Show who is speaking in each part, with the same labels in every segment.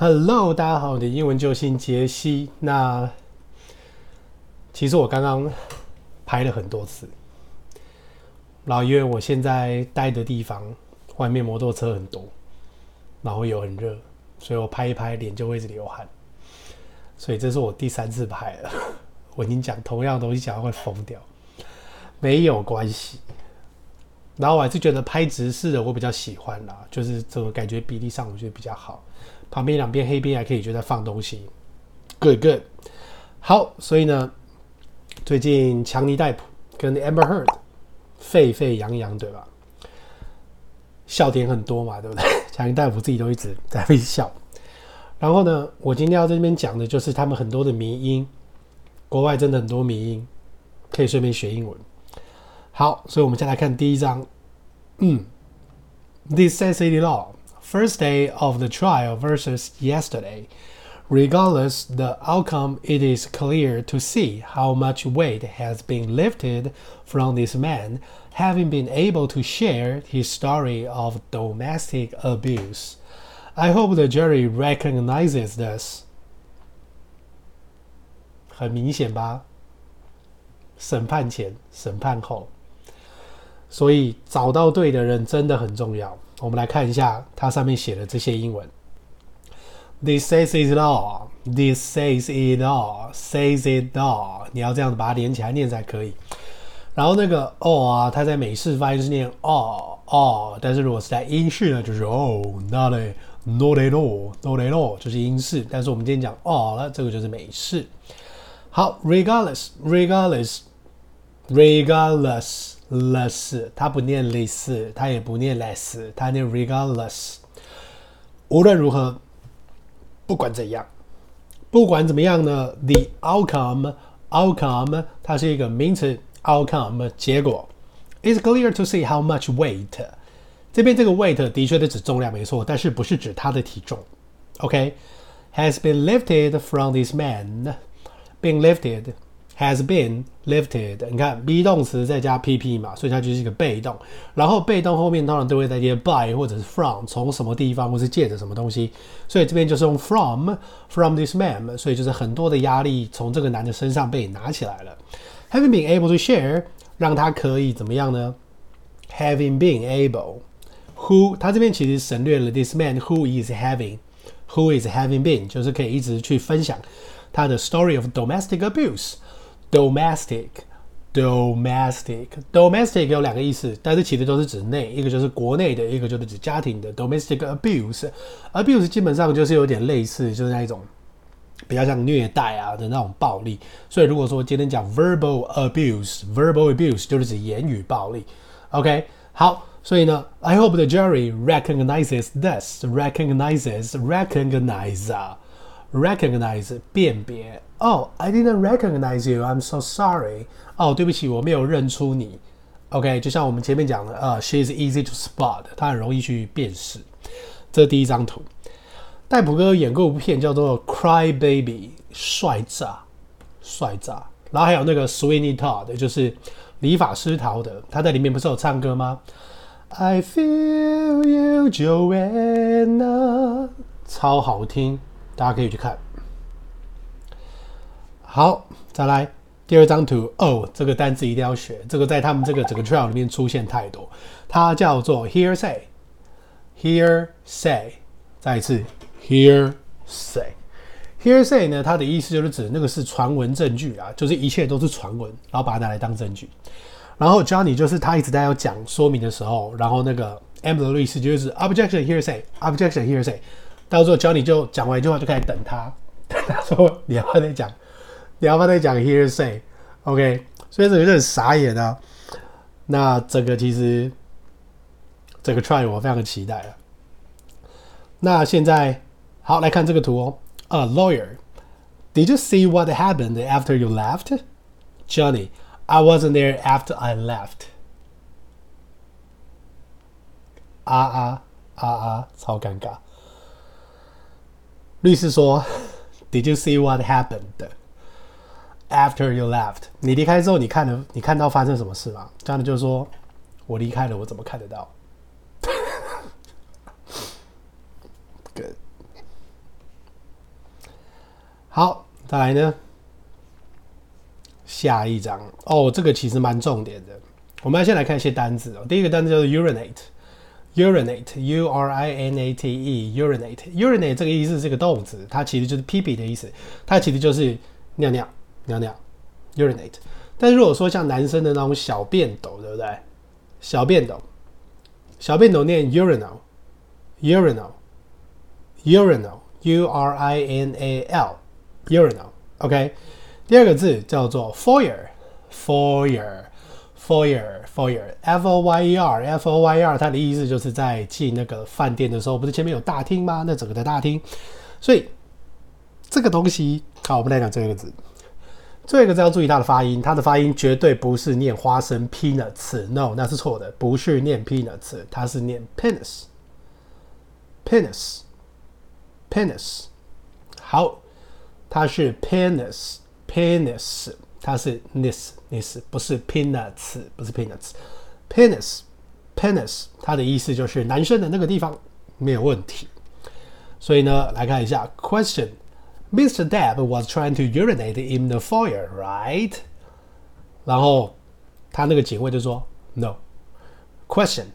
Speaker 1: Hello，大家好，我的英文救星杰西。那其实我刚刚拍了很多次，然后因为我现在待的地方外面摩托车很多，然后又很热，所以我拍一拍脸就会一直流汗，所以这是我第三次拍了。我已经讲同样的东西讲会疯掉，没有关系。然后我还是觉得拍直视的我比较喜欢啦，就是这个感觉比例上我觉得比较好。旁边两边黑边还可以觉得放东西，good good。好，所以呢，最近强尼戴普跟 Amber Heard 沸沸扬扬，对吧？笑点很多嘛，对不对？强尼戴普自己都一直在微笑。然后呢，我今天要在这边讲的就是他们很多的迷因，国外真的很多迷因，可以顺便学英文。好，所以我们先来看第一章。嗯，This says it all. First day of the trial versus yesterday. Regardless the outcome, it is clear to see how much weight has been lifted from this man, having been able to share his story of domestic abuse. I hope the jury recognizes this. 很明显吧？审判前、审判后， 所以找到对的人真的很重要。我们来看一下它上面写的这些英文。This says it all. This says it all. Says it all. 你要这样子把它连起来念才可以。然后那个 all 啊，它在美式发音是念 all all，但是如果是在英式呢，就是 oh not a not at all not at all，就是英式。但是我们今天讲 all 了，这个就是美式。好，regardless regardless regardless。less，它不念 less，它也不念 less，它念 regardless。无论如何，不管怎样，不管怎么样呢，the outcome，outcome，它是一个名词，outcome 结果，is clear to see how much weight。这边这个 weight 的确是指重量没错，但是不是指它的体重。OK，has、okay? been lifted from this man，been lifted。 Has been lifted，你看 be 动词再加 PP 嘛，所以它就是一个被动。然后被动后面当然都会带接 by 或者是 from，从什么地方或是借着什么东西。所以这边就是用 from from this man，所以就是很多的压力从这个男的身上被拿起来了。Having been able to share，让他可以怎么样呢？Having been able，who 他这边其实省略了 this man who is having，who is having been，就是可以一直去分享他的 story of domestic abuse。Domestic, domestic, domestic 有两个意思，但是其实都是指内，一个就是国内的，一个就是指家庭的。Domestic abuse, abuse 基本上就是有点类似，就是那一种比较像虐待啊的那种暴力。所以如果说今天讲 verbal abuse, verbal abuse 就是指言语暴力。OK，好，所以呢，I hope the jury recognizes this，recognizes，recognize recognize。辨别哦、oh,，I didn't recognize you. I'm so sorry. 哦，对不起，我没有认出你。OK，就像我们前面讲的，呃、uh,，she is easy to spot，她很容易去辨识。这是第一张图。戴普哥演过一部片叫做《Cry Baby》，帅炸，帅炸。然后还有那个 Sweeney Todd，就是理发师陶德，他在里面不是有唱歌吗？I feel you, Joanna，超好听。大家可以去看。好，再来第二张图哦，这个单词一定要学。这个在他们这个整个 trial 里面出现太多，它叫做 hearsay。hearsay，再一次 hearsay。hearsay 呢，它的意思就是指那个是传闻证据啊，就是一切都是传闻，然后把它拿来当证据。然后 Johnny 就是他一直在要讲说明的时候，然后那个 Amber 的律师就是 objection hearsay，objection hearsay。到时候教你就讲完一句话就开始等他，等他说你要不要再讲，你要不要再讲 hearsay，OK，所以这个就很傻眼啊。那这个其实这个 try 我非常的期待了。那现在好来看这个图哦。A lawyer，Did you see what happened after you left？Johnny，I wasn't there after I left。啊啊啊啊，超尴尬。律师说：“Did you see what happened after you left？你离开之后，你看了，你看到发生什么事吗？”这样就是说：“我离开了，我怎么看得到？” Good。好，再来呢，下一章哦，这个其实蛮重点的。我们要先来看一些单字哦。第一个单字叫做 “urinate” urinate, u r i n a t e, urinate, urinate 这个意思是个动词，它其实就是屁屁的意思，它其实就是尿尿尿尿，urinate。但是如果说像男生的那种小便斗，对不对？小便斗，小便斗念 urinal，urinal，urinal，u r i n a l，urinal，OK。第二个字叫做 foyer, foyer Foyer, foyer, f-o-y-e-r, f-o-y-e-r 它的意思就是在进那个饭店的时候，不是前面有大厅吗？那整个的大厅，所以这个东西，好，我们来讲这个字。这个字要注意它的发音，它的发音绝对不是念花生 peanuts，no，那是错的，不是念 peanuts，它是念 penis，penis，penis，好，它是 penis，penis，它是 nis，nis，不是 peanuts，不是 peanuts，penis，penis，它的意思就是男生的那个地方没有问题，所以呢，来看一下 question。Mr. Depp was trying to urinate in the foyer, right? 然后他那个警卫就说：“No. Question: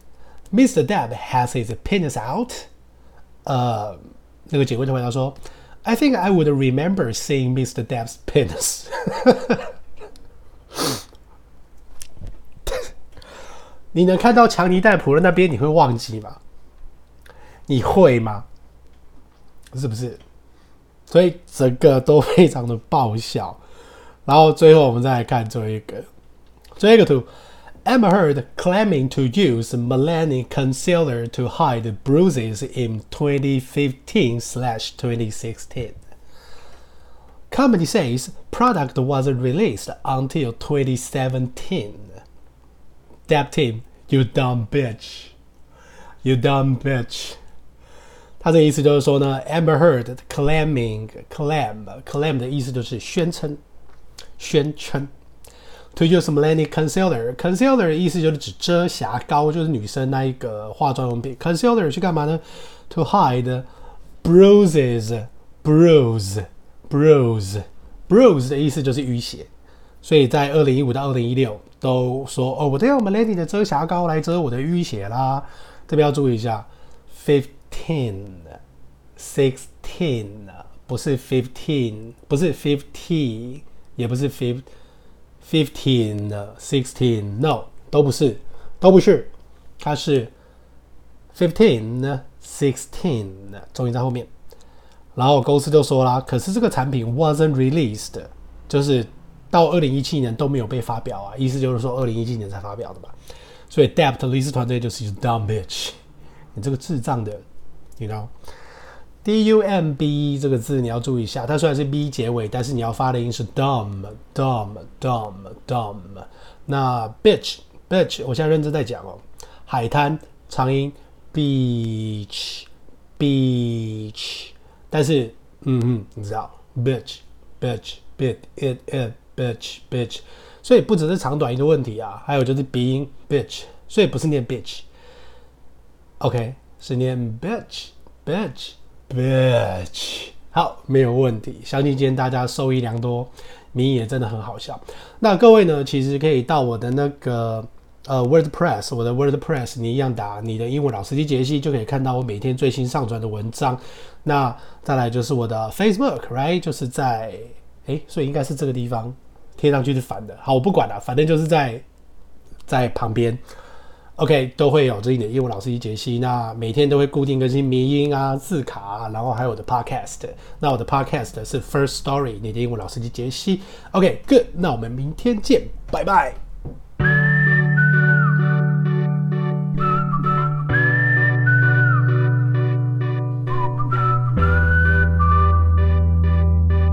Speaker 1: Mr. Depp has his penis out?” 呃，那个警卫就回答说：“I think I would remember seeing Mr. Depp's penis.” 你能看到强尼戴普的那边，你会忘记吗？你会吗？是不是？所以整个都非常的爆笑，然后最后我们再来看最后一个，最后一个图，Amber Heard claiming to use Milani concealer to hide bruises in 2015/2016. Company says product wasn't released until 2017. Depp team, you dumb bitch, you dumb bitch. 他这个意思就是说呢，Amber Heard claiming claim claim 的意思就是宣称、宣称。To use Milani concealer concealer 的意思就是指遮瑕膏，就是女生那一个化妆用品。Concealer 去干嘛呢？To hide bruises bruise bruise bruise 的意思就是淤血。所以在二零一五到二零一六 都说哦，我都用 malady 的遮瑕膏来遮我的淤血啦。这边要注意一下，fifteen sixteen，不是 fifteen，不是 fifty，也不是 fif fifteen, sixteen, no，都不是，都不是，它是 fifteen, sixteen，重音在后面。然后公司就说啦，可是这个产品 wasn't released，就是到二零一七年都没有被发表啊，意思就是说二零一七年才发表的吧。所以 Depp 的律师团队就是 dumb bitch，你这个智障的。You know，D U M B 这个字你要注意一下，它虽然是 B 结尾，但是你要发的音是 dumb，dumb，dumb，dumb。那 bitch，bitch，我现在认真在讲哦。海滩长音 beach，beach，但是嗯嗯，你知道 bitch bitch bit it it bitch bitch，所以不只是长短音的问题啊，还有就是鼻音 bitch，所以不是念 bitch。OK。是念 bitch，bitch，bitch，好，没有问题。相信今天大家受益良多，名也真的很好笑。那各位呢，其实可以到我的那个呃 WordPress，我的 WordPress，你一样打你的英文老司机杰西，就可以看到我每天最新上传的文章。那再来就是我的 Facebook，right，就是在诶，所以应该是这个地方贴上去是反的。好，我不管了，反正就是在在旁边。OK，都会有这一点业务老师级解析，那每天都会固定更新迷音啊、字卡，然后还有我的 Podcast。那我的 Podcast 是 First Story，你的英文老师级解析。OK，Good，那我们明天见，拜拜。